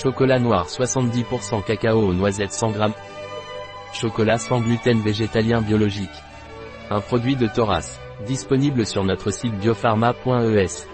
Chocolat noir 70% cacao aux noisettes 100 g. Chocolat sans gluten végétalien biologique. Un produit de Thoras. Disponible sur notre site biopharma.es.